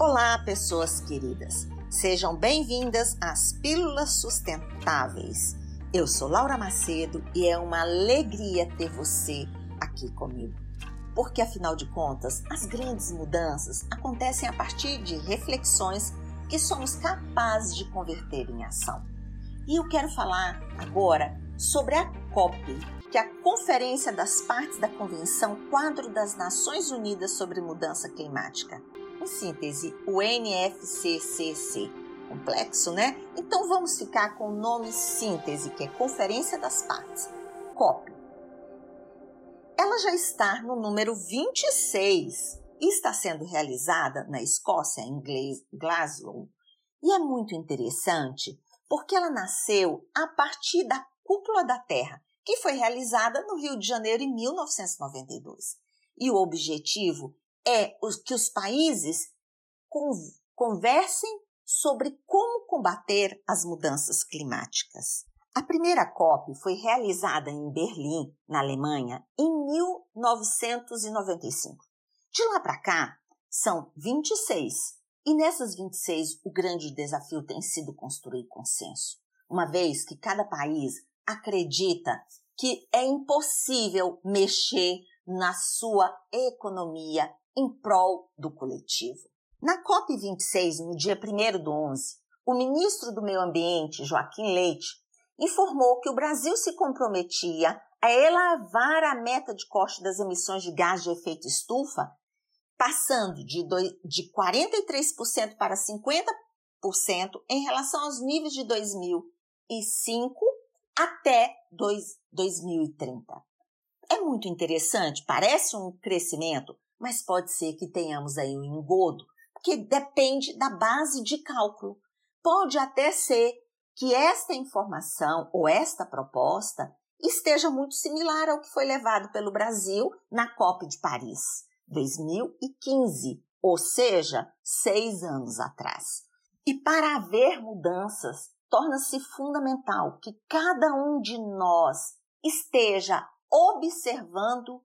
Olá, pessoas queridas. Sejam bem-vindas às Pílulas Sustentáveis. Eu sou Laura Macedo e é uma alegria ter você aqui comigo. Porque, afinal de contas, as grandes mudanças acontecem a partir de reflexões que somos capazes de converter em ação. E eu quero falar agora sobre a COP, que é a Conferência das Partes da Convenção Quadro das Nações Unidas sobre Mudança Climática síntese, o NFCCC. Complexo, né? Então vamos ficar com o nome síntese, que é Conferência das Partes. COP. Ela já está no número 26 e está sendo realizada na Escócia, em Glasgow. E é muito interessante porque ela nasceu a partir da Cúpula da Terra, que foi realizada no Rio de Janeiro em 1992. E o objetivo é que os países conversem sobre como combater as mudanças climáticas. A primeira COP foi realizada em Berlim, na Alemanha, em 1995. De lá para cá, são 26, e nessas 26 o grande desafio tem sido construir consenso, uma vez que cada país acredita que é impossível mexer na sua economia em prol do coletivo. Na COP26, no dia 1 do 11, o ministro do Meio Ambiente, Joaquim Leite, informou que o Brasil se comprometia a elevar a meta de corte das emissões de gás de efeito estufa, passando de, de 43% para 50% em relação aos níveis de 2005 até 2030. É muito interessante, parece um crescimento, mas pode ser que tenhamos aí um engodo, porque depende da base de cálculo. Pode até ser que esta informação ou esta proposta esteja muito similar ao que foi levado pelo Brasil na COP de Paris 2015, ou seja, seis anos atrás. E para haver mudanças, torna-se fundamental que cada um de nós esteja observando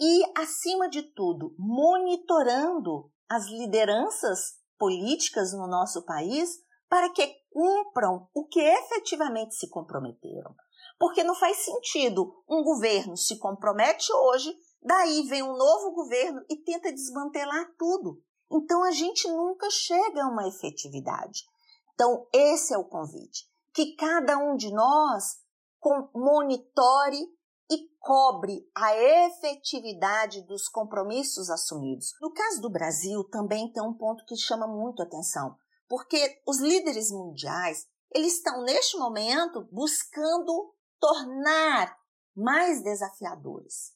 e, acima de tudo, monitorando as lideranças políticas no nosso país para que cumpram o que efetivamente se comprometeram. Porque não faz sentido um governo se compromete hoje, daí vem um novo governo e tenta desmantelar tudo. Então a gente nunca chega a uma efetividade. Então, esse é o convite. Que cada um de nós monitore e cobre a efetividade dos compromissos assumidos. No caso do Brasil, também tem um ponto que chama muito atenção, porque os líderes mundiais, eles estão neste momento buscando tornar mais desafiadores.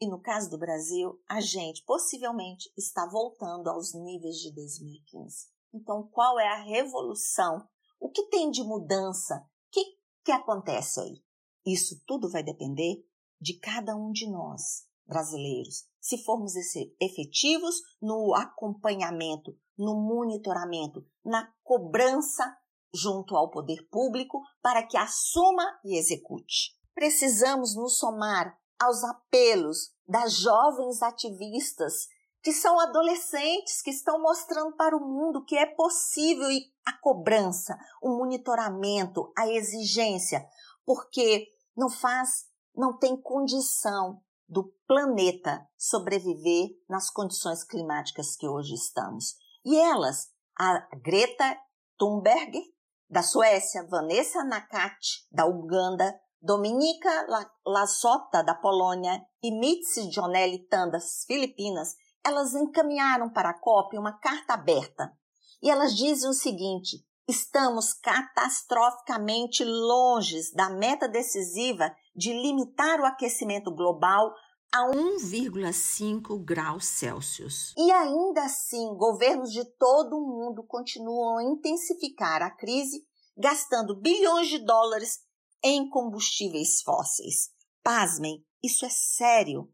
E no caso do Brasil, a gente possivelmente está voltando aos níveis de 2015. Então, qual é a revolução? O que tem de mudança? O que, que acontece aí? Isso tudo vai depender de cada um de nós, brasileiros, se formos efetivos no acompanhamento, no monitoramento, na cobrança junto ao poder público para que assuma e execute. Precisamos nos somar aos apelos das jovens ativistas que são adolescentes que estão mostrando para o mundo que é possível e a cobrança, o monitoramento, a exigência, porque não faz não tem condição do planeta sobreviver nas condições climáticas que hoje estamos. E elas, a Greta Thunberg, da Suécia, Vanessa Nakati, da Uganda, Dominica Lasota, da Polônia, e Mitzi Jonelli Tan, das Filipinas, elas encaminharam para a COP uma carta aberta. E elas dizem o seguinte: estamos catastroficamente longe da meta decisiva de limitar o aquecimento global a 1,5 graus Celsius. E ainda assim, governos de todo o mundo continuam a intensificar a crise, gastando bilhões de dólares em combustíveis fósseis. Pasmem, isso é sério.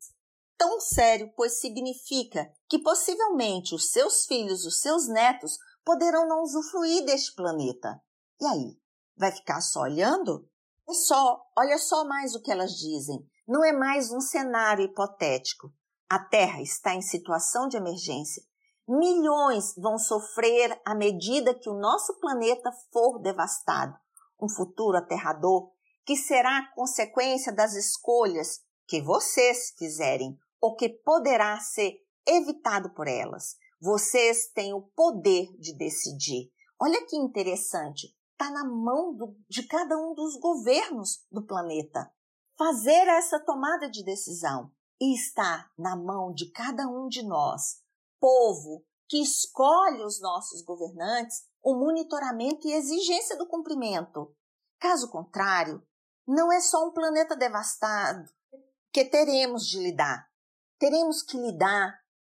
Tão sério, pois significa que possivelmente os seus filhos, os seus netos, poderão não usufruir deste planeta. E aí? Vai ficar só olhando? É só, olha só mais o que elas dizem. Não é mais um cenário hipotético. A Terra está em situação de emergência. Milhões vão sofrer à medida que o nosso planeta for devastado. Um futuro aterrador que será consequência das escolhas que vocês fizerem ou que poderá ser evitado por elas. Vocês têm o poder de decidir. Olha que interessante, está na mão do, de cada um dos governos do planeta fazer essa tomada de decisão e está na mão de cada um de nós, povo que escolhe os nossos governantes, o monitoramento e exigência do cumprimento. Caso contrário, não é só um planeta devastado que teremos de lidar. Teremos que lidar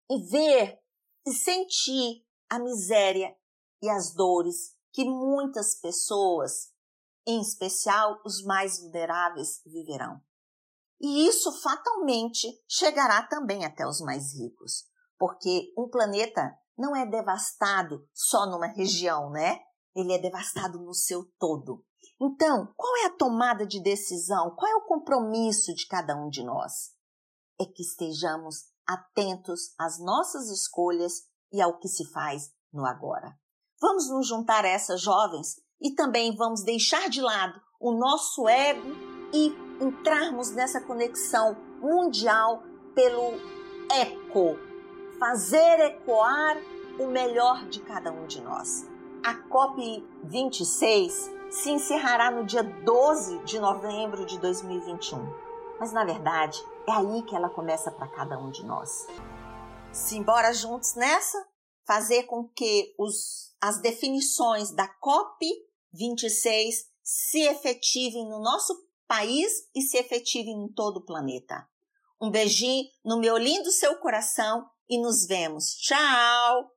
e ver e sentir a miséria e as dores que muitas pessoas, em especial os mais vulneráveis, viverão. E isso fatalmente chegará também até os mais ricos, porque um planeta não é devastado só numa região, né? Ele é devastado no seu todo. Então, qual é a tomada de decisão? Qual é o compromisso de cada um de nós? É que estejamos atentos às nossas escolhas e ao que se faz no agora. Vamos nos juntar a essas jovens e também vamos deixar de lado o nosso ego e entrarmos nessa conexão mundial pelo eco, fazer ecoar o melhor de cada um de nós. A COP 26 se encerrará no dia 12 de novembro de 2021. Mas na verdade, é aí que ela começa para cada um de nós. Simbora juntos nessa? Fazer com que os, as definições da COP 26 se efetivem no nosso país e se efetivem em todo o planeta. Um beijinho no meu lindo seu coração e nos vemos. Tchau!